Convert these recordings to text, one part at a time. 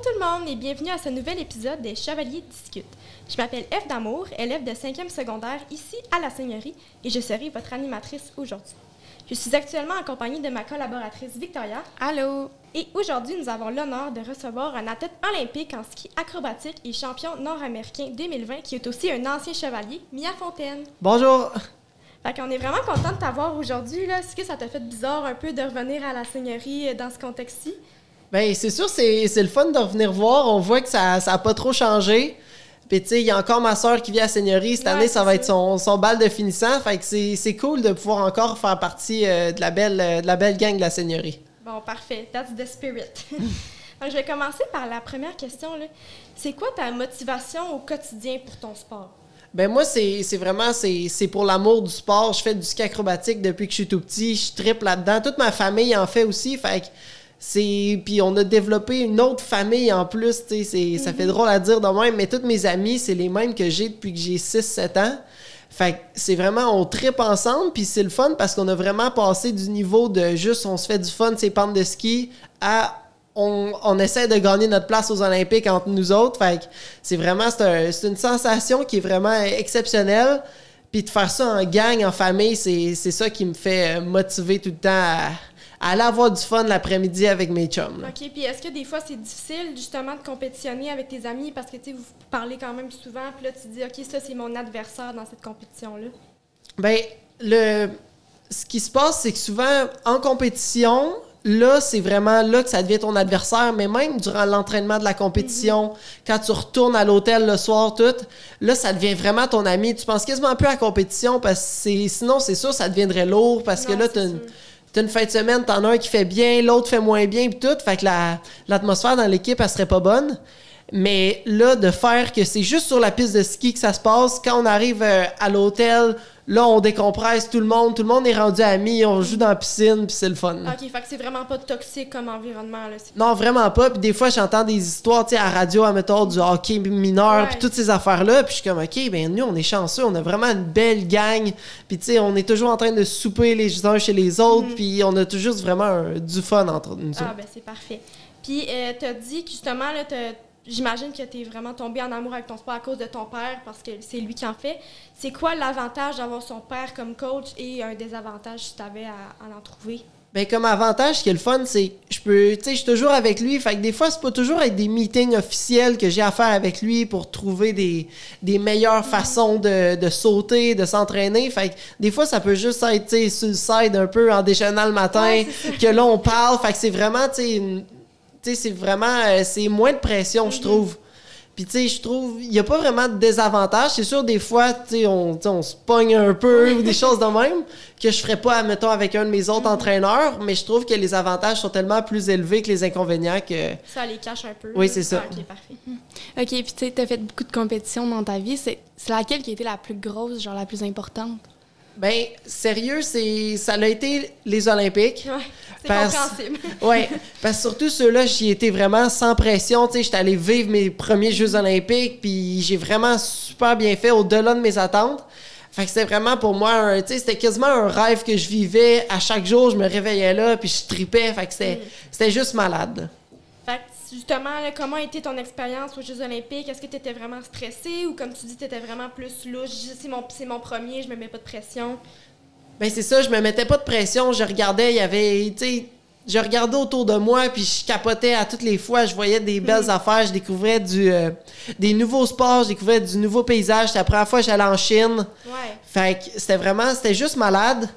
Bonjour tout le monde et bienvenue à ce nouvel épisode des Chevaliers discutent. Je m'appelle Eve Damour, élève de 5e secondaire ici à la Seigneurie et je serai votre animatrice aujourd'hui. Je suis actuellement accompagnée de ma collaboratrice Victoria. Allô! Et aujourd'hui, nous avons l'honneur de recevoir un athlète olympique en ski acrobatique et champion nord-américain 2020 qui est aussi un ancien chevalier, Mia Fontaine. Bonjour! Fait qu'on est vraiment content de t'avoir aujourd'hui. Est-ce que ça t'a fait bizarre un peu de revenir à la Seigneurie dans ce contexte-ci? Bien, c'est sûr, c'est, c'est le fun de revenir voir. On voit que ça n'a pas trop changé. Puis, tu sais, il y a encore ma soeur qui vient à Seigneurie. Cette Ouais, année, ça va être son, son bal de finissant. Fait que c'est, c'est cool de pouvoir encore faire partie euh, de, la belle, euh, de la belle gang de la Seigneurie. Bon, parfait. That's the spirit. Donc, je vais commencer par la première question. là. C'est quoi ta motivation au quotidien pour ton sport? Ben moi, c'est, c'est vraiment, c'est, c'est pour l'amour du sport. Je fais du ski acrobatique depuis que je suis tout petit. Je tripe là-dedans. Toute ma famille en fait aussi. Fait que c'est... Puis on a développé une autre famille en plus, tu sais. c'est- Ça fait drôle à dire de même, mais toutes mes amis, c'est les mêmes que j'ai depuis que j'ai 6-7 ans. Fait que c'est vraiment, on tripe ensemble, puis c'est le fun parce qu'on a vraiment passé du niveau de juste on se fait du fun, ces pentes de ski, à on, on essaie de gagner notre place aux Olympiques entre nous autres. Fait que c'est vraiment, c'est un- c'est une sensation qui est vraiment exceptionnelle. Puis de faire ça en gang, en famille, c'est c'est ça qui me fait motiver tout le temps à aller avoir du fun l'après-midi avec mes chums. là. OK. Puis est-ce que des fois, c'est difficile justement de compétitionner avec tes amis? Parce que tu sais, vous parlez quand même souvent, puis là, tu dis, OK, ça, c'est mon adversaire dans cette compétition-là? Ben, le... ce qui se passe, c'est que souvent, en compétition, là, c'est vraiment là que ça devient ton adversaire, mais même durant l'entraînement de la compétition, quand tu retournes à l'hôtel le soir, tout, là, ça devient vraiment ton ami. Tu penses quasiment plus à la compétition parce que sinon, c'est sûr, ça deviendrait lourd parce que là, c'est t'as une. T'as une fin de semaine, t'en as un qui fait bien, l'autre fait moins bien, puis tout. Fait que la- l'atmosphère dans l'équipe, elle serait pas bonne. Mais là, de faire que c'est juste sur la piste de ski que ça se passe, quand on arrive euh, à l'hôtel, là, on décompresse tout le monde, tout le monde est rendu amis, on joue dans la piscine, puis c'est le fun. OK, fait que c'est vraiment pas toxique comme environnement, là. Non, vraiment pas. Puis des fois, j'entends des histoires, tu sais, à radio, à mettons, du hockey mineur, puis toutes ces affaires-là. Puis je suis comme, OK, ben nous, on est chanceux, on a vraiment une belle gang. Puis tu sais, on est toujours en train de souper les uns chez les autres, puis on a toujours vraiment un- du fun entre nous Ah, ben c'est parfait. Puis, euh, t'as dit que justement, là, t'as- j'imagine que t'es vraiment tombé en amour avec ton sport à cause de ton père, parce que c'est lui qui en fait. C'est quoi l'avantage d'avoir son père comme coach et un désavantage si t'avais à, à en trouver? Ben, comme avantage, ce qui est le fun, c'est que je peux, tu sais, je suis toujours avec lui. Fait que des fois, c'est pas toujours avec des meetings officiels que j'ai à faire avec lui pour trouver des, des meilleures façons de, de sauter, de s'entraîner. Fait que des fois, ça peut juste être, tu sais, sur le side un peu en déjeunant le matin, Ouais, que là, on parle. Fait que c'est vraiment, tu sais, une- tu sais, c'est vraiment, euh, c'est moins de pression, je trouve. Puis, tu sais, je trouve, il n'y a pas vraiment de désavantage. C'est sûr, des fois, tu sais, on, tu on se pogne un peu ou des choses de même que je ferais pas, mettons, avec un de mes autres entraîneurs, mais je trouve que les avantages sont tellement plus élevés que les inconvénients que. Ça les cache un peu. Oui, c'est ça. Ah, OK, parfait. OK, puis tu sais, t'as fait beaucoup de compétitions dans ta vie. C'est c'est laquelle qui a été la plus grosse, genre la plus importante? Ben, sérieux, c'est ça a été les Olympiques. Ouais, c'est Parce- compréhensible. Ouais, parce que surtout ceux-là, j'y étais vraiment sans pression. Tu sais, j'étais allé vivre mes premiers Jeux Olympiques, puis j'ai vraiment super bien fait au-delà de mes attentes. Fait que c'était vraiment pour moi, tu sais, c'était quasiment un rêve que je vivais. À chaque jour, je me réveillais là, puis je tripais. Fait que c'était c'était juste malade. Justement, là, comment a été ton expérience aux Jeux Olympiques? Est-ce que tu étais vraiment stressé ou, comme tu dis, tu étais vraiment plus louche? C'est mon, mon premier, je me mets pas de pression. Ben c'est ça, je me mettais pas de pression, je regardais, il y avait, tu sais, je regardais autour de moi, puis je capotais à toutes les fois, je voyais des belles affaires, je découvrais du, euh, des nouveaux sports, je découvrais du nouveau paysage. C'était la première fois que j'allais en Chine. Ouais. Fait que c'était vraiment, c'était juste malade.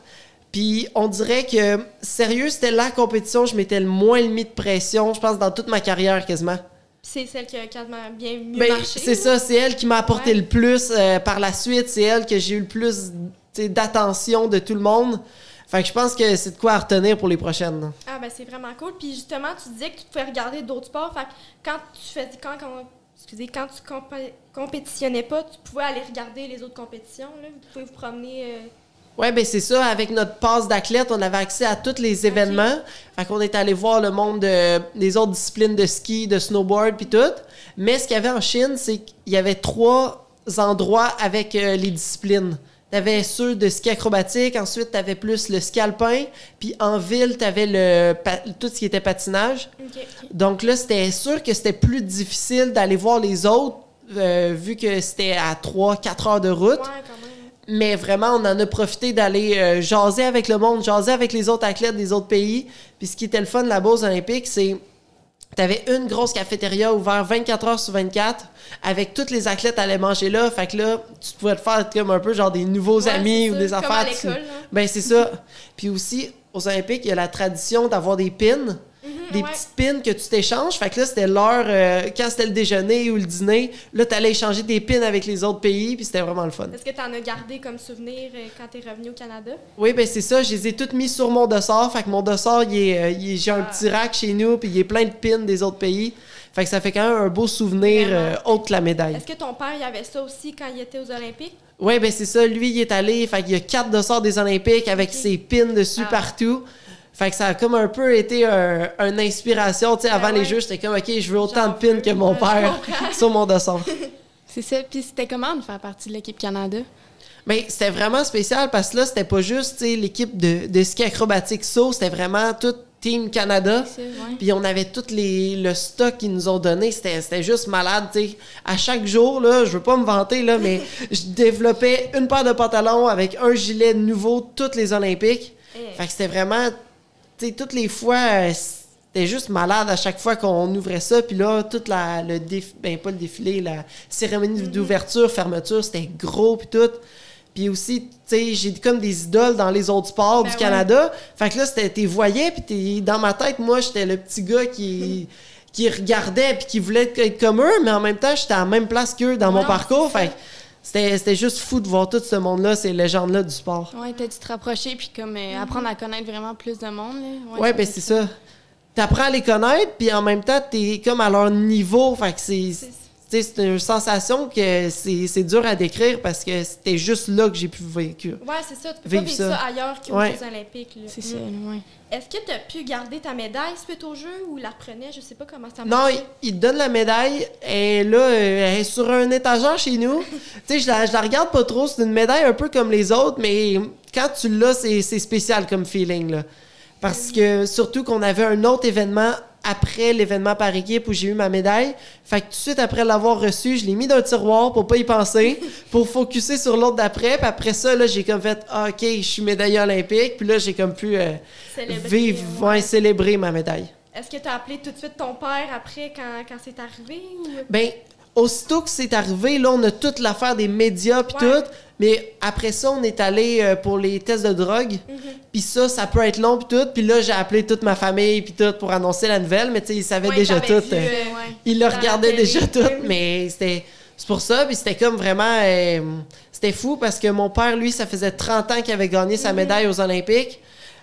Puis on dirait que, sérieux, c'était la compétition, je m'étais le moins mis de pression, je pense, dans toute ma carrière quasiment. C'est celle qui a quasiment bien mieux Ben, marché. c'est ça, c'est elle qui m'a apporté Ouais. le plus euh, par la suite. C'est elle que j'ai eu le plus d'attention de tout le monde. Fait que je pense que c'est de quoi à retenir pour les prochaines. Ah, ben c'est vraiment cool. Puis justement, tu disais que tu pouvais regarder d'autres sports. Fait que quand tu faisais, quand, quand, excusez, quand tu compé- compétitionnais pas, tu pouvais aller regarder les autres compétitions. Là. Vous pouvez vous promener. euh, Ouais, ben c'est ça. Avec notre passe d'athlète, on avait accès à tous les événements. Fait qu'on est allé voir le monde de- des autres disciplines de ski, de snowboard, puis tout. Mais ce qu'il y avait en Chine, c'est qu'il y avait trois endroits avec euh, les disciplines. T'avais ceux de ski acrobatique, ensuite t'avais plus le ski alpin, puis en ville, t'avais le tout ce qui était patinage. Donc là, c'était sûr que c'était plus difficile d'aller voir les autres, euh, vu que c'était à 3-4 heures de route. Ouais, quand même. Mais vraiment, on en a profité d'aller euh, jaser avec le monde, jaser avec les autres athlètes des autres pays. Puis ce qui était le fun là-bas aux Olympiques, c'est T'avais une grosse cafétéria ouverte 24 heures sur 24 avec tous les athlètes allaient manger là. Fait que là, tu pouvais te faire comme un peu genre des nouveaux Ouais, amis ou des comme affaires. à tu- là. Ben, c'est ça. Puis aussi, aux Olympiques, il y a la tradition d'avoir des pins. Des ouais. petites pins que tu t'échanges. Fait que là, c'était l'heure, euh, quand c'était le déjeuner ou le dîner, là, t'allais échanger des pins avec les autres pays, puis c'était vraiment le fun. Est-ce que tu en as gardé comme souvenir euh, quand tu es revenu au Canada? Oui, ben c'est ça. Je les ai toutes mis sur mon dossard. Fait que mon dossard, il est, euh, il est- j'ai un Ah. petit rack chez nous, puis il est plein de pins des autres pays. Fait que ça fait quand même un beau souvenir euh, autre que la médaille. Est-ce que ton père, il avait ça aussi quand il était aux Olympiques? Oui, ben c'est ça. Lui, il est allé. Fait qu'il y a quatre dossards des Olympiques avec ses pins dessus Ah. partout. Fait que ça a comme un peu été un- une inspiration. Tu sais, Ben avant les ouais. jeux, j'étais comme, OK, je veux autant de pins que mon je père sur mon dossard. C'est ça. Puis c'était comment de faire partie de l'équipe Canada? Mais c'était vraiment spécial parce que là, c'était pas juste l'équipe de, de ski acrobatique saut, c'était vraiment tout Team Canada. Puis on avait tout les, le stock qu'ils nous ont donné. C'était, juste malade, sais. À chaque jour, là, je veux pas me vanter, là, mais je développais une paire de pantalons avec un gilet nouveau toutes les Olympiques. Eh. Fait que c'était vraiment, sais, toutes les fois, euh, c'était juste malade à chaque fois qu'on ouvrait ça. Puis là, toute la, le défi, ben pas le défilé, la cérémonie d'ouverture, fermeture, c'était gros puis tout. Puis aussi, tu sais, j'ai comme des idoles dans les autres sports Ben du ouais. Canada. Fait que là, c'était, t'es voyais, puis t'es, dans ma tête, moi, j'étais le petit gars qui, qui regardait puis qui voulait être, comme eux, mais en même temps, j'étais à la même place qu'eux dans mon parcours. Fait c'était, c'était juste fou de voir tout ce monde-là, ces légendes-là du sport. Ouais, t'as dû te rapprocher puis comme euh, apprendre à connaître vraiment plus de monde. Là. Ouais, ben doit c'est ça. T'apprends à les connaître, puis en même temps, t'es comme à leur niveau. Fait que c'est. C'est- une sensation que c'est c'est dur à décrire parce que c'était juste là que j'ai pu vécu. Ouais, c'est ça. Tu peux Vivre pas vivre ça. ça, ailleurs qu'aux Ouais. Jeux Olympiques. là. C'est ça, Mm. ouais. Est-ce que tu as pu garder ta médaille suite au jeu ou la reprenais? Je sais pas comment ça Non, marche. il, il te donne la médaille et là, euh, elle est sur un étagère chez nous. tu sais, je la, je la regarde pas trop. C'est une médaille un peu comme les autres, mais quand tu l'as, c'est c'est spécial comme feeling. Là. Parce que surtout qu'on avait un autre événement après l'événement par équipe où j'ai eu ma médaille. Fait que tout de suite après l'avoir reçu, je l'ai mis dans un tiroir pour pas y penser, pour focuser sur l'autre d'après. Puis après ça, là, j'ai comme fait Ah, OK, je suis médaillé olympique. Puis là, j'ai comme pu euh, Célébrer, vivre, ouais. ouais, célébrer ma médaille. Est-ce que tu as appelé tout de suite ton père après quand, quand c'est arrivé? Ou... Ben, aussitôt que c'est arrivé, là, on a toute l'affaire des médias puis Ouais. tout. Mais après ça, on est allé euh, pour les tests de drogue. Mhm. Puis ça, ça peut être long puis tout. Puis là, j'ai appelé toute ma famille puis tout pour annoncer la nouvelle. Mais tu sais, ils savaient Ouais, déjà tout. vu, euh, Ouais. ils le regardaient déjà tout. oui. Mais c'était... C'est pour ça, puis c'était comme vraiment... euh, c'était fou parce que mon père, lui, ça faisait 30 ans qu'il avait gagné sa médaille aux Olympiques.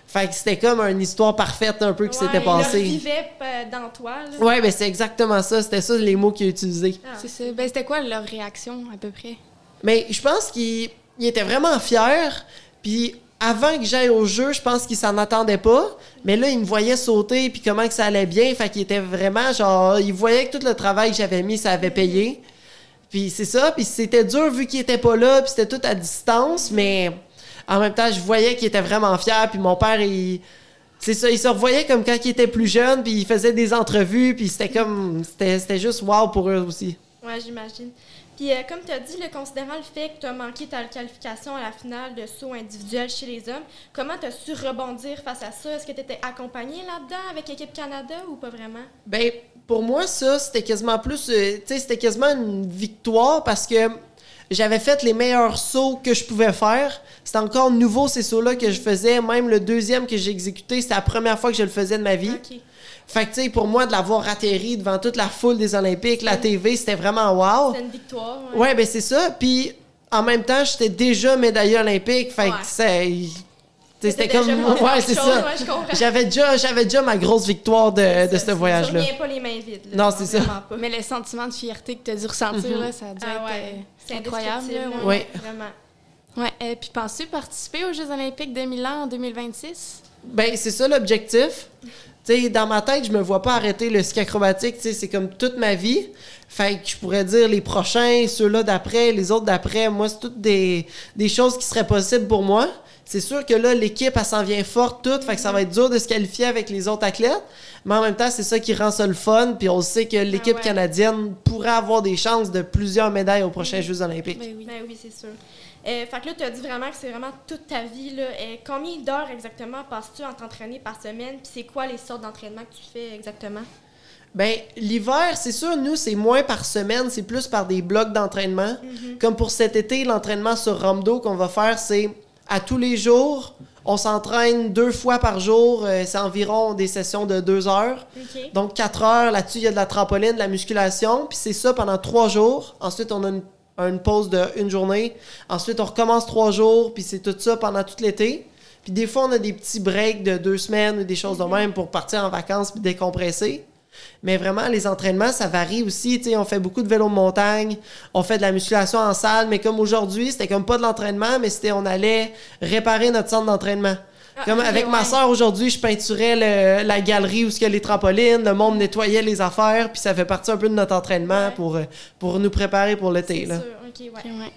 Fait que c'était comme une histoire parfaite un peu qui Ouais, s'était Il passée. revivait euh, dans toi. Là. Ouais, ben c'est exactement ça. C'était ça les mots qu'il a utilisés. Ah. C'est ça. Ben, c'était quoi leur réaction à peu près? Mais je pense qu'il il était vraiment fier. Puis avant que j'aille au jeu, je pense qu'il s'en attendait pas. Mais là, il me voyait sauter puis comment que ça allait bien. Fait qu'il était vraiment genre... Il voyait que tout le travail que j'avais mis, ça avait payé. Puis c'est ça. Puis c'était dur vu qu'il était pas là. Puis c'était tout à distance. Mais en même temps, je voyais qu'il était vraiment fier. Puis mon père, il... C'est ça, il se revoyait comme quand il était plus jeune, puis il faisait des entrevues, puis c'était comme... C'était juste wow pour eux aussi. Ouais, j'imagine. Puis, euh, comme tu as dit, le considérant le fait que tu as manqué ta qualification à la finale de saut individuel chez les hommes, comment tu as su rebondir face à ça? Est-ce que tu étais accompagné là-dedans avec Équipe Canada ou pas vraiment? Ben, pour moi, ça, c'était quasiment plus. euh, tu sais, c'était quasiment une victoire parce que j'avais fait les meilleurs sauts que je pouvais faire. C'était encore nouveau, ces sauts-là que je faisais. Même le deuxième que j'ai exécuté, c'était la première fois que je le faisais de ma vie. Fait que, tu sais, pour moi, de l'avoir atterri devant toute la foule des Olympiques, la TV, c'était vraiment wow. C'est une victoire. Ouais, ben, c'est ça. Puis, en même temps, j'étais déjà médaillé olympique. Fait Ouais. que c'est. tu sais, C'était C'était comme. Ouais, c'est ça. ouais, je. J'avais déjà, j'avais déjà ma grosse victoire de, de Ça, ce voyage-là. Tu reviens pas les mains vides. là. Non, c'est ça. pas. Mais le sentiment de fierté que tu as dû ressentir, Mhm. là, ça a dû Ah être ouais, euh, c'est incroyable. là, ouais. Ouais. Vraiment. Ouais, et puis penses-tu participer aux Jeux olympiques de Milan en 2026? Ben, c'est ça l'objectif. Tu sais, dans ma tête, je me vois pas arrêter le ski acrobatique. Tu sais, c'est comme toute ma vie. Fait que je pourrais dire les prochains, ceux-là d'après, les autres d'après. Moi, c'est toutes des, des choses qui seraient possibles pour moi. C'est sûr que là, l'équipe, elle s'en vient forte toute. Fait que ça va être dur de se qualifier avec les autres athlètes. Mais en même temps, c'est ça qui rend ça le fun. Puis on sait que l'équipe ouais. canadienne pourrait avoir des chances de plusieurs médailles aux prochains Jeux olympiques. Ben oui. Ben oui, c'est sûr. Euh, fait que là, tu as dit vraiment que c'est vraiment toute ta vie. Là. Euh, combien d'heures exactement passes-tu en t'entraîner par semaine? Puis c'est quoi les sortes d'entraînement que tu fais exactement? Ben, l'hiver, c'est sûr, nous, c'est moins par semaine, c'est plus par des blocs d'entraînement. Comme pour cet été, l'entraînement sur Ramdo qu'on va faire, c'est à tous les jours. On s'entraîne deux fois par jour. euh, c'est environ des sessions de deux heures. Donc, quatre heures. Là-dessus, il y a de la trampoline, de la musculation. Puis c'est ça pendant trois jours. Ensuite, on a une, une pause de une journée. Ensuite, on recommence trois jours. Puis c'est tout ça pendant tout l'été. Puis des fois, on a des petits breaks de deux semaines ou des choses de même pour partir en vacances puis décompresser. Mais vraiment, les entraînements, ça varie aussi. On fait beaucoup de vélo de montagne, on fait de la musculation en salle, mais comme aujourd'hui, c'était comme pas de l'entraînement, mais c'était on allait réparer notre centre d'entraînement. Comme avec ma soeur aujourd'hui, je peinturais le- la galerie où il y a les trampolines, le monde nettoyait les affaires, puis ça fait partie un peu de notre entraînement Ouais. pour, euh, pour nous préparer pour l'été. C'est là. sûr. OK, ouais. Ouais.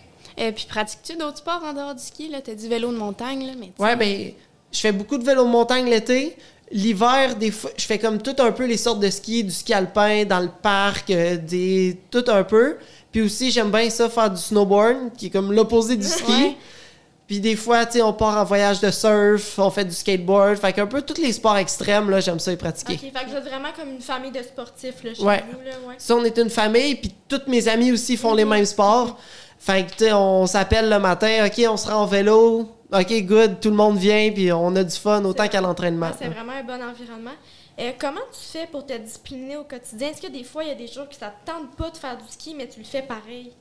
Euh, puis pratiques-tu d'autres sports en dehors du ski? Là? T'as du vélo de montagne, là, mais tu- Ouais, ben, je fais beaucoup de vélo de montagne l'été. L'hiver, des fois, je fais comme tout un peu les sortes de ski, du ski alpin dans le parc, euh, des tout un peu. Puis aussi, j'aime bien ça faire du snowboard, qui est comme l'opposé du ski. Ouais. Puis des fois, tu sais, on part en voyage de surf, on fait du skateboard. Fait qu'un peu tous les sports extrêmes, là, j'aime ça les pratiquer. OK, fait que vous êtes vraiment comme une famille de sportifs là, chez Ouais. vous. Là, ouais. Si on est une famille, puis toutes mes amis aussi font les mêmes sports. Fait que, tu sais, on s'appelle le matin, OK, on se rend en vélo. OK, good, tout le monde vient, puis on a du fun autant qu'à l'entraînement. Ouais, c'est vraiment un bon environnement. Euh, comment tu fais pour te discipliner au quotidien? Est-ce que des fois, il y a des jours que ça te tente pas de faire du ski, mais tu le fais pareil?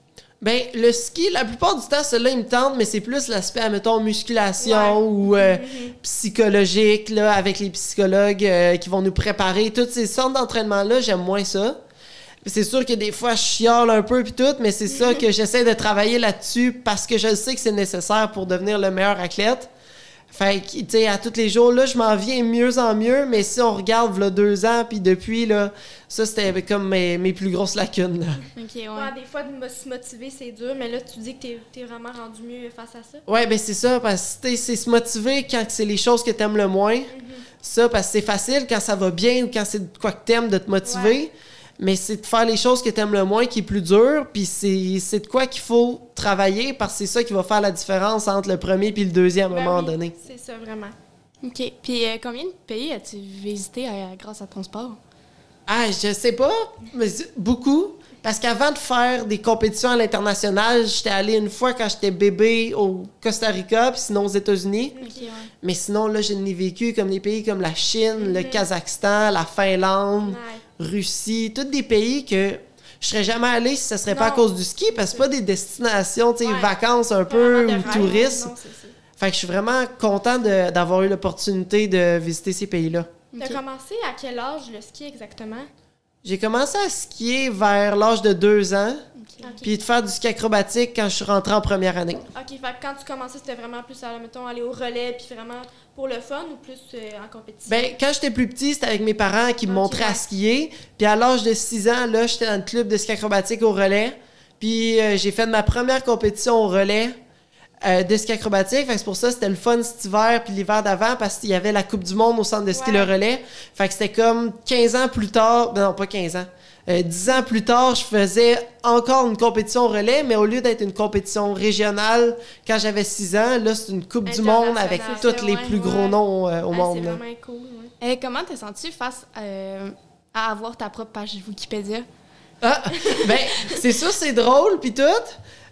Ben, le ski, la plupart du temps, celui-là, il me tente, mais c'est plus l'aspect, admettons, musculation Ouais. ou euh, Mhm. psychologique, là, avec les psychologues euh, qui vont nous préparer. Toutes ces sortes d'entraînements-là, j'aime moins ça. C'est sûr que des fois, je chiale un peu puis tout, mais c'est ça que j'essaie de travailler là-dessus parce que je sais que c'est nécessaire pour devenir le meilleur athlète. Fait que, tu sais, à tous les jours, là, je m'en viens mieux en mieux, mais si on regarde, là, deux ans, puis depuis, là, ça, c'était comme mes, mes plus grosses lacunes, là. Ok, ouais. Ouais, des fois, de me- se motiver, c'est dur, mais là, tu dis que t'es es vraiment rendu mieux face à ça. Ouais, ben c'est ça, parce que tu sais, c'est se motiver quand c'est les choses que t'aimes le moins. Ça, parce que c'est facile quand ça va bien ou quand c'est de quoi que t'aimes de te motiver. Ouais. Mais c'est de faire les choses que t'aimes le moins qui est plus dur. Puis c'est c'est de quoi qu'il faut travailler parce que c'est ça qui va faire la différence entre le premier puis le deuxième à un Ben moment oui, donné. C'est ça, vraiment. OK. Puis euh, combien de pays as-tu visité euh, grâce à ton sport? Ah, je sais pas, mais beaucoup. Parce qu'avant de faire des compétitions à l'international, j'étais allé une fois quand j'étais bébé au Costa Rica, puis sinon aux États-Unis. OK, ouais. Mais sinon, là, je n'ai vécu comme des pays comme la Chine, le Mhm. Kazakhstan, la Finlande, Ouais. Russie, tous des pays que je serais jamais allé si ce serait pas à cause du ski, parce que c'est pas des destinations, tu sais, Ouais. vacances un peu, ou tourisme. non, ça. Fait que je suis vraiment content de- d'avoir eu l'opportunité de visiter ces pays-là. T'as Ok. commencé à quel âge le ski exactement? J'ai commencé à skier vers l'âge de deux ans, Puis de faire du ski acrobatique quand je suis rentré en première année. Ok, fait que quand tu commençais, c'était vraiment plus, à, mettons, aller au relais, puis vraiment pour le fun ou plus euh, en compétition? Ben, quand j'étais plus petit, c'était avec mes parents qui me montraient à skier. Puis à l'âge de 6 ans, là, j'étais dans le club de ski acrobatique au relais. Puis euh, j'ai fait ma première compétition au relais euh, de ski acrobatique. Fait que c'est pour ça que c'était le fun cet hiver puis l'hiver d'avant parce qu'il y avait la Coupe du Monde au centre de ski Ouais. Le Relais. Fait que c'était comme 15 ans plus tard. ben non, pas 15 ans. Euh, 10 ans plus tard, je faisais encore une compétition au relais, mais au lieu d'être une compétition régionale, quand j'avais 6 ans, là, c'est une Coupe du Monde avec tous les ouais, plus gros ouais. noms euh, au Ah, monde. C'est vraiment cool. ouais. Euh, comment t'es senti face euh, à avoir ta propre page Wikipédia? Ah, ben, c'est sûr, c'est drôle, puis tout.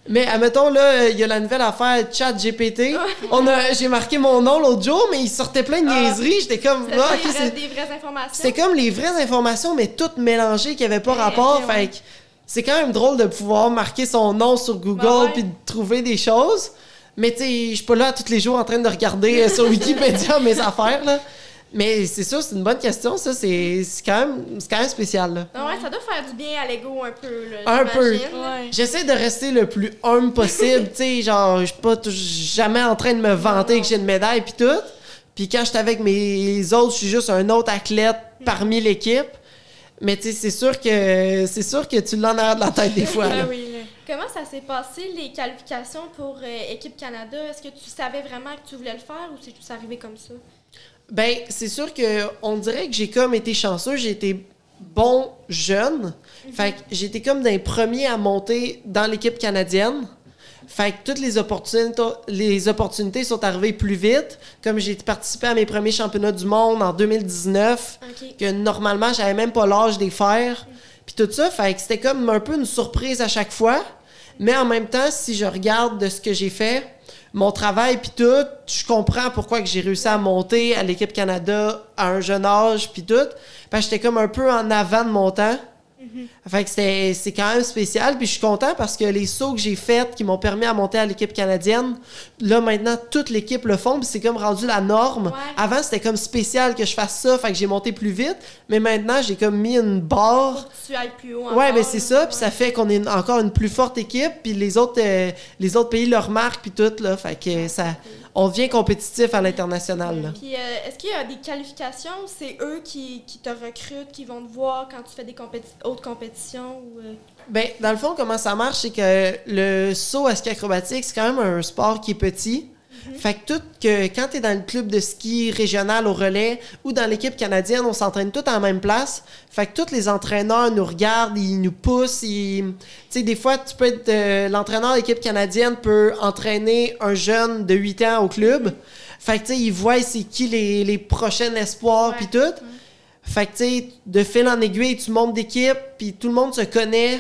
Mais, admettons, là, il y a la nouvelle affaire Chat GPT. On a, j'ai marqué mon nom l'autre jour, mais il sortait plein de Ah. niaiseries. J'étais comme, C'était ah, des, vraies, informations. c'était comme les vraies informations, mais toutes mélangées, qui n'avaient pas Eh, rapport. ok, ouais. Fait que c'est quand même drôle de pouvoir marquer son nom sur Google puis de trouver des choses. Mais, tu sais, je suis pas là tous les jours en train de regarder euh, sur Wikipédia mes affaires, là. Mais c'est sûr, c'est une bonne question, ça. C'est c'est quand, même- c'est quand même spécial, là. Non, ouais, ça doit faire du bien à l'ego un peu. Là, Un peu. J'essaie de rester le plus humble possible, tu sais, genre, je suis pas jamais en train de me vanter Non, que j'ai une médaille puis tout. Puis quand j'étais avec mes autres, je suis juste un autre athlète parmi l'équipe. Mais tu sais, c'est sûr que c'est sûr que tu l'en as de la tête des fois. là. Ah oui, là. Comment ça s'est passé, les qualifications pour euh, Équipe Canada? Est-ce que tu savais vraiment que tu voulais le faire ou c'est juste arrivé comme ça? Ben, c'est sûr que on dirait que j'ai comme été chanceux, j'ai été bon jeune. Fait que j'étais comme d'un premier à monter dans l'équipe canadienne. Fait que toutes les opportunités, les opportunités sont arrivées plus vite. Comme j'ai participé à mes premiers championnats du monde en 2019, OK. que normalement, j'avais même pas l'âge les faire. Puis tout ça, fait que c'était comme un peu une surprise à chaque fois. Mais en même temps, si je regarde de ce que j'ai fait, mon travail puis tout, je comprends pourquoi que j'ai réussi à monter à l'équipe Canada à un jeune âge puis tout. Parce que j'étais comme un peu en avant de mon temps. Fait que c'est quand même spécial. Puis je suis content parce que les sauts que j'ai faits qui m'ont permis à monter à l'équipe canadienne, là maintenant toute l'équipe le font. Puis c'est comme rendu la norme. Ouais. Avant c'était comme spécial que je fasse ça. Fait que j'ai monté plus vite. Mais maintenant j'ai comme mis une barre. Tu ailles plus haut Ouais, mais c'est ça, puis ça fait qu'on est encore une plus forte équipe, puis les autres, euh, les autres pays le remarquent, puis tout, là. Fait que ça, on devient compétitif à l'international. Puis euh, est-ce qu'il y a des qualifications? C'est eux qui, qui te recrutent, qui vont te voir quand tu fais des compéti- autres compétitions? Ou, euh, Ben, dans le fond, comment ça marche, c'est que le saut à ski acrobatique, c'est quand même un sport qui est petit. Fait que tout que quand tu es dans le club de ski régional au relais ou dans l'équipe canadienne, on s'entraîne tous à la même place. Fait que tous les entraîneurs nous regardent, ils nous poussent. ils- Tu sais, des fois, tu peux être. euh, L'entraîneur de l'équipe canadienne peut entraîner un jeune de 8 ans au club. Fait que, tu sais, ils voient c'est qui les, les prochains espoirs, puis tout. Fait que, tu sais, de fil en aiguille, tu montes d'équipe, puis tout le monde se connaît.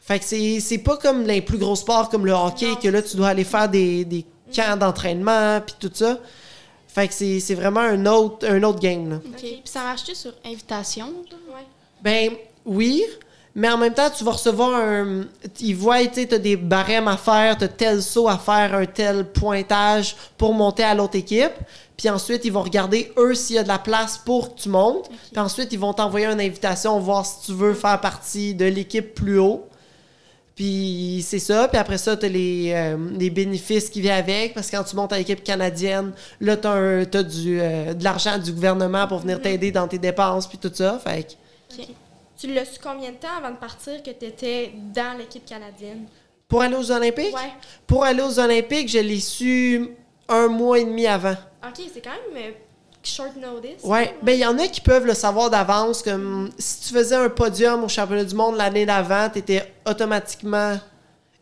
Fait que c'est c'est pas comme les plus gros sports comme le hockey, Non, que là, tu dois aller faire des, des camps d'entraînement, puis tout ça. Fait que c'est c'est vraiment un autre, un autre game, là. OK. Puis ça marche-tu sur invitation? ouais. Ben oui, mais en même temps, tu vas recevoir un. Ils voient, tu sais, t'as des barèmes à faire, t'as tel saut à faire, un tel pointage pour monter à l'autre équipe. Puis ensuite, ils vont regarder, eux, s'il y a de la place pour que tu montes. Puis ensuite, ils vont t'envoyer une invitation, voir si tu veux faire partie de l'équipe plus haut. Puis c'est ça. Puis après ça, tu as les, euh, les bénéfices qui viennent avec. Parce que quand tu montes à l'équipe canadienne, là, tu as, du, euh, de l'argent du gouvernement pour venir t'aider dans tes dépenses, puis tout ça. Fait que. Tu l'as su combien de temps avant de partir que tu étais dans l'équipe canadienne? pour aller aux Olympiques, Ouais. pour aller aux Olympiques, je l'ai su un mois et demi avant. OK, c'est quand même euh, short notice. Ouais. Ben, il y en a qui peuvent le savoir d'avance. Comme si tu faisais un podium au championnat du monde l'année d'avant, tu étais automatiquement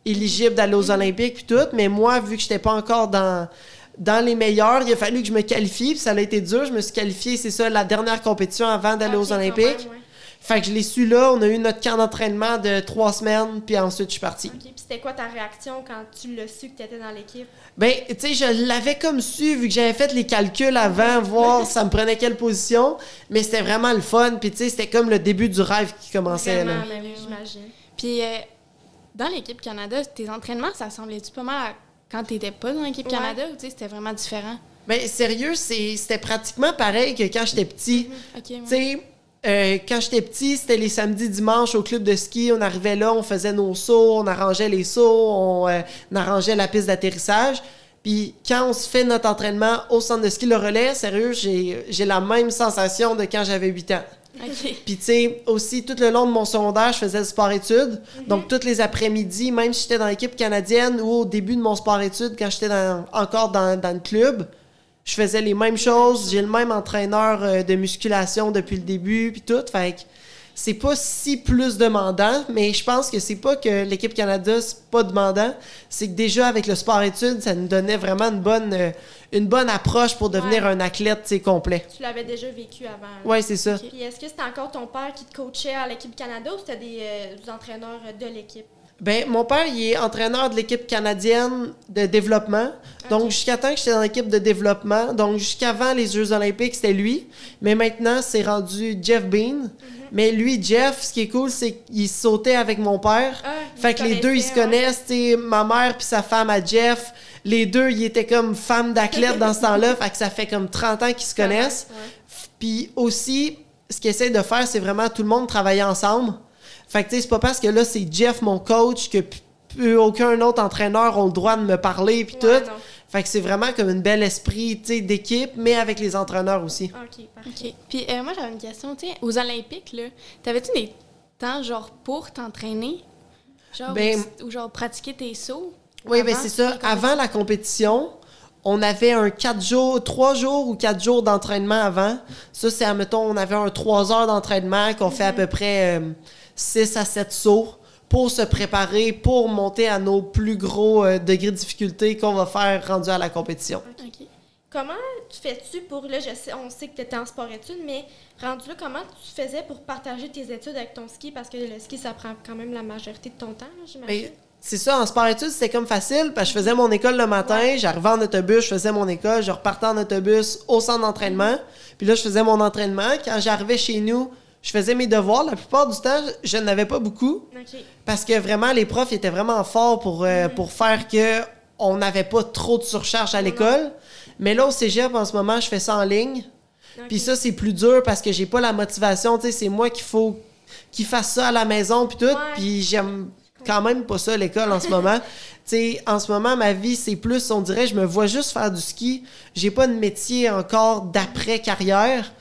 éligible d'aller aux Olympiques puis tout. Mais moi, vu que j'étais pas encore dans, dans les meilleurs, il a fallu que je me qualifie. Puis ça a été dur. Je me suis qualifiée, c'est ça, la dernière compétition avant d'aller aux Olympiques. même, ouais. Fait que je l'ai su là. On a eu notre camp d'entraînement de trois semaines. Puis ensuite, je suis partie. OK. Puis c'était quoi ta réaction quand tu l'as su que tu étais dans l'équipe? Ben, tu sais, je l'avais comme su, vu que j'avais fait les calculs avant, voir ça me prenait quelle position. Mais c'était vraiment le fun. Puis, tu sais, c'était comme le début du rêve qui commençait. Vraiment, Là. ben oui, j'imagine. Puis euh, dans l'équipe Canada, tes entraînements, ça semblait-tu pas mal à quand t'étais pas dans l'équipe Ouais. Canada ou tu sais, c'était vraiment différent? Ben, sérieux, c'est- c'était pratiquement pareil que quand j'étais petit. OK, ouais. Tu sais, euh, quand j'étais petit, c'était les samedis, dimanches au club de ski. On arrivait là, on faisait nos sauts, on arrangeait les sauts, on, euh, on arrangeait la piste d'atterrissage. Puis quand on se fait notre entraînement au centre de ski Le Relais, sérieux, j'ai j'ai la même sensation de quand j'avais 8 ans. OK. Puis, tu sais, aussi, tout le long de mon secondaire, je faisais du sport-études. Donc, tous les après-midi, même si j'étais dans l'équipe canadienne ou au début de mon sport-études, quand j'étais encore dans, dans le club, je faisais les mêmes choses. J'ai le même entraîneur euh, de musculation depuis le début, puis tout. Fait que c'est pas si plus demandant, mais je pense que c'est pas que l'équipe Canada, c'est pas demandant. C'est que déjà, avec le sport-études, ça nous donnait vraiment une bonne, euh, une bonne approche pour devenir Ouais. un athlète, complet. Tu l'avais déjà vécu avant. Ouais, c'est ça. Puis est-ce que c'était encore ton père qui te coachait à l'équipe Canada ou c'était des, euh, des entraîneurs de l'équipe? Ben, mon père, il est entraîneur de l'équipe canadienne de développement. Donc, jusqu'à temps que j'étais dans l'équipe de développement, donc jusqu'avant les Jeux olympiques, c'était lui. Mais maintenant, c'est rendu Jeff Bean. Mais lui, Jeff, ce qui est cool, c'est qu'il sautait avec mon père. Ah, fait que les deux, ils se connaissent. tu sais, ma mère puis sa femme à Jeff, les deux, ils étaient comme femmes d'athlètes dans ce temps-là. Fait que ça fait comme 30 ans qu'ils se connaissent. Puis aussi, ce qu'ils essaient de faire, c'est vraiment tout le monde travailler ensemble. Fait que, tu sais, c'est pas parce que là, c'est Jeff, mon coach, que plus aucun autre entraîneur a le droit de me parler, puis Ouais, tout. non. Fait que c'est vraiment comme une belle esprit tu sais, d'équipe, mais avec les entraîneurs aussi. OK, parfait. OK. Puis euh, moi, j'avais une question. Tu sais, aux Olympiques, là, t'avais-tu des temps, genre, pour t'entraîner? Genre, Ben- ou, ou genre, pratiquer tes sauts? Oui, ben c'est ça. Avant la compétition, on avait un 4 jours, 3 jours ou 4 jours d'entraînement avant. Ça, c'est, admettons, on avait un 3 heures d'entraînement qu'on fait à peu près 6 à 7 sauts pour se préparer, pour monter à nos plus gros euh, degrés de difficulté qu'on va faire rendu à la compétition. OK. Comment tu fais-tu pour, là, je sais, on sait que tu étais en sport-études, mais rendu là, comment tu faisais pour partager tes études avec ton ski? Parce que le ski, ça prend quand même la majorité de ton temps, là, j'imagine. Ben, c'est ça, en sport-études, c'était comme facile parce que je faisais mon école le matin, j'arrivais en autobus, je faisais mon école, je repartais en autobus au centre d'entraînement. Puis là, je faisais mon entraînement. Quand j'arrivais chez nous, je faisais mes devoirs. La plupart du temps, je n'avais pas beaucoup parce que vraiment, les profs étaient vraiment forts pour, euh, pour faire que on n'avait pas trop de surcharge à l'école. Mais là, au cégep, en ce moment, je fais ça en ligne. Puis ça, c'est plus dur parce que j'ai pas la motivation. Tu sais, c'est moi qu'il faut qu'il fasse ça à la maison puis tout. Ouais. Puis j'aime quand même pas ça l'école en ce moment. Tu sais, en ce moment, ma vie, c'est plus, on dirait, je me vois juste faire du ski. J'ai pas de métier encore d'après-carrière.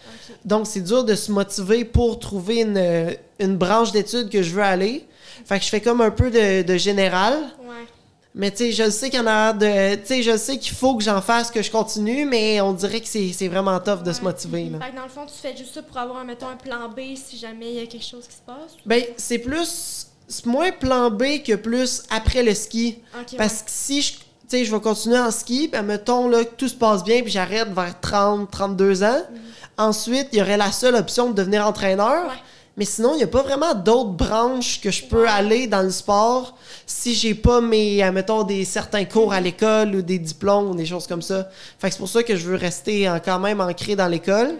Donc, c'est dur de se motiver pour trouver une, une branche d'études que je veux aller. Fait que je fais comme un peu de, de général. Ouais. Mais tu sais, je le sais qu'il y en a de. Tu sais, je sais qu'il faut que j'en fasse, que je continue, mais on dirait que c'est vraiment tough de se motiver. Là. Fait que dans le fond, tu fais juste ça pour avoir, mettons, un plan B si jamais il y a quelque chose qui se passe? Ben, c'est plus. C'est moins plan B que plus après le ski. Parce que si je. Tu sais, je vais continuer en ski, ben, mettons là, que tout se passe bien, puis j'arrête vers 30, 32 ans. Ensuite, il y aurait la seule option de devenir entraîneur. Ouais. Mais sinon, il n'y a pas vraiment d'autres branches que je peux aller dans le sport si j'ai pas mes, admettons, des certains cours à l'école ou des diplômes ou des choses comme ça. Fait que c'est pour ça que je veux rester en- quand même ancré dans l'école.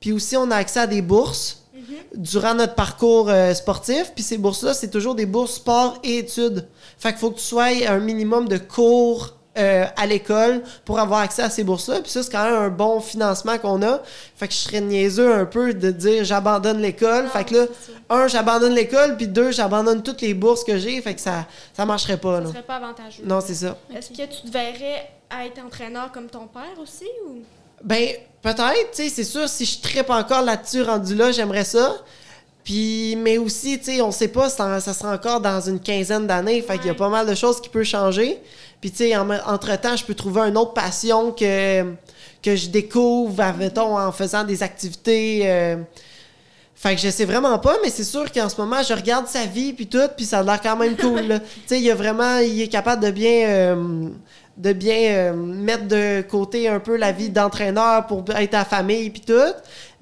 Puis aussi, on a accès à des bourses Mhm. durant notre parcours euh, sportif. Puis ces bourses-là, c'est toujours des bourses sport et études. Fait qu'il faut que tu sois un minimum de cours euh, à l'école pour avoir accès à ces bourses-là. Puis ça, c'est quand même un bon financement qu'on a. Fait que je serais niaiseux un peu de dire j'abandonne l'école. Fait que là, ça. un, j'abandonne l'école, puis deux, j'abandonne toutes les bourses que j'ai. Fait que ça, ça marcherait pas, Ce là. serait pas avantageux. Non, c'est ça. Est-ce que tu te verrais à être entraîneur comme ton père aussi? Ou... Ben, peut-être, tu sais, c'est sûr, si je trippe encore là-dessus, rendu là, j'aimerais ça. Puis, mais aussi, tu sais, on sait pas, ça, ça sera encore dans une quinzaine d'années. Fait qu'il y a pas mal de choses qui peuvent changer. Puis, tu sais, en- entre-temps, je peux trouver une autre passion que, que je découvre, mettons, en faisant des activités. euh, Fait que je sais vraiment pas, mais c'est sûr qu'en ce moment, je regarde sa vie puis tout, puis ça a l'air quand même cool. tu sais, il a vraiment, il est capable de bien, euh, de bien euh, mettre de côté un peu la vie d'entraîneur pour être à la famille puis tout,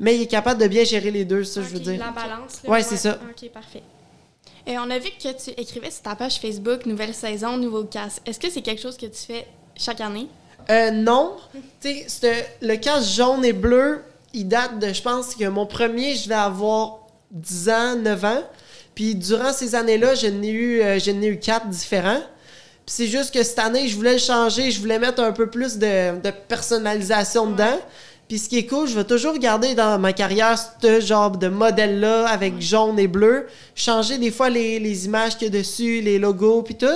mais il est capable de bien gérer les deux, ça je veux dire. La balance. là, Ouais, c'est ça. OK, parfait. Et on a vu que tu écrivais sur ta page Facebook Nouvelle saison, nouveau casse. Est-ce que c'est quelque chose que tu fais chaque année? Euh, non. Tu sais, le casse jaune et bleu, il date de, je pense que mon premier, je vais avoir 10 ans, 9 ans. Puis durant ces années-là, je n'ai eu, euh, n'ai eu quatre différents. Puis c'est juste que cette année, je voulais le changer, je voulais mettre un peu plus de, de personnalisation dedans. Puis ce qui est cool, je vais toujours garder dans ma carrière ce genre de modèle-là avec jaune et bleu. Changer des fois les, les images qu'il y a dessus, les logos, puis tout.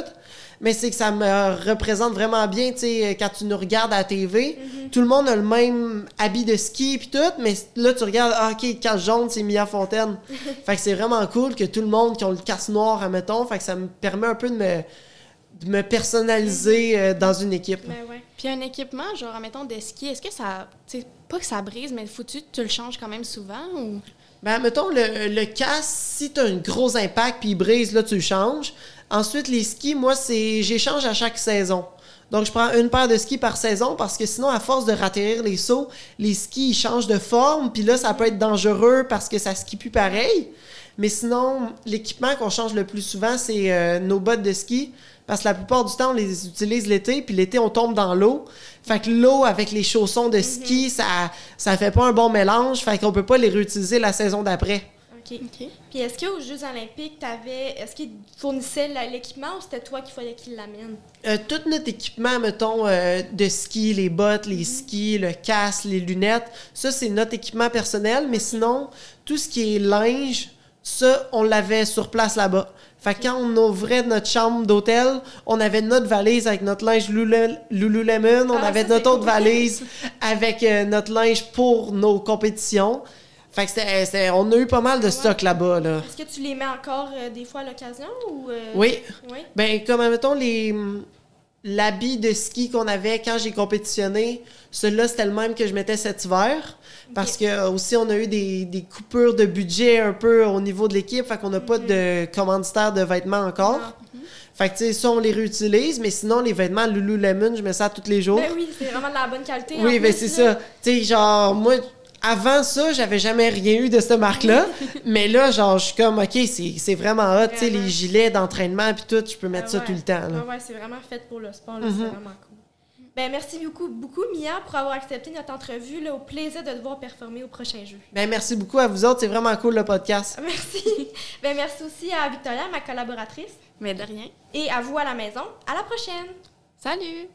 Mais c'est que ça me représente vraiment bien, tu sais, quand tu nous regardes à la TV, tout le monde a le même habit de ski puis tout, mais là, tu regardes, ah, OK, casse jaune, c'est Mia Fontaine. fait que c'est vraiment cool que tout le monde qui ont le casse noir, admettons, fait que ça me permet un peu de me, de me personnaliser euh, dans une équipe. Ben ouais. Puis un équipement, genre, mettons, de ski, est-ce que ça. Pas que ça brise, mais que tu le changes quand même souvent ou? Ben, mettons, le, le si tu as un gros impact puis il brise, là, tu le changes. Ensuite, les skis, moi, c'est j'échange à chaque saison. Donc, je prends une paire de skis par saison parce que sinon, à force de ratterrir les sauts, les skis, ils changent de forme. Puis là, ça peut être dangereux parce que ça skie plus pareil. Mais sinon, l'équipement qu'on change le plus souvent, c'est euh, nos bottes de ski. Parce que la plupart du temps, on les utilise l'été, puis l'été, on tombe dans l'eau. Fait que l'eau avec les chaussons de ski, ça, ça fait pas un bon mélange. Fait qu'on peut pas les réutiliser la saison d'après. OK. OK. Puis est-ce qu'aux Jeux olympiques, t'avais... Est-ce qu'ils fournissaient l'équipement ou c'était toi qu'il fallait qu'ils l'amènent? Euh, tout notre équipement, mettons, euh, de ski, les bottes, les skis, le casque, les lunettes, ça, c'est notre équipement personnel. Mais sinon, tout ce qui est linge, ça, on l'avait sur place là-bas. Fait que quand on ouvrait notre chambre d'hôtel, on avait notre valise avec notre linge Lulu- Lululemon, on Ah, avait notre autre cool. valise avec euh, notre linge pour nos compétitions. Fait que c'était- c'était- on a eu pas mal de stock là-bas, là. Est-ce que tu les mets encore euh, des fois à l'occasion ou. euh, Oui. Oui. Ben, comme, mettons, les l'habit de ski qu'on avait quand j'ai compétitionné, celui-là, c'était le même que je mettais cet hiver. Parce que euh, aussi, on a eu des, des coupures de budget un peu au niveau de l'équipe. Fait qu'on n'a pas de commanditaire de vêtements encore. Ah. Fait que, tu sais, ça, on les réutilise. Mais sinon, les vêtements Lululemon, je mets ça tous les jours. Ben oui, c'est vraiment de la bonne qualité. Oui, ben plus, c'est ça. Tu sais, genre, moi, avant ça, j'avais jamais rien eu de cette marque-là. mais là, genre, je suis comme, OK, c'est c'est vraiment hot. Tu sais, les gilets d'entraînement puis tout, je peux mettre Ah ça ouais. tout le temps. là. Ouais, ouais, c'est vraiment fait pour le sport. là, Mhm. C'est vraiment Ben, merci beaucoup, beaucoup, Mia, pour avoir accepté notre entrevue. Là, au plaisir de te voir performer au prochain jeu. Ben, merci beaucoup à vous autres. C'est vraiment cool, le podcast. Merci. ben, merci aussi à Victoria, ma collaboratrice, Mais de rien. et à vous à la maison. À la prochaine! Salut!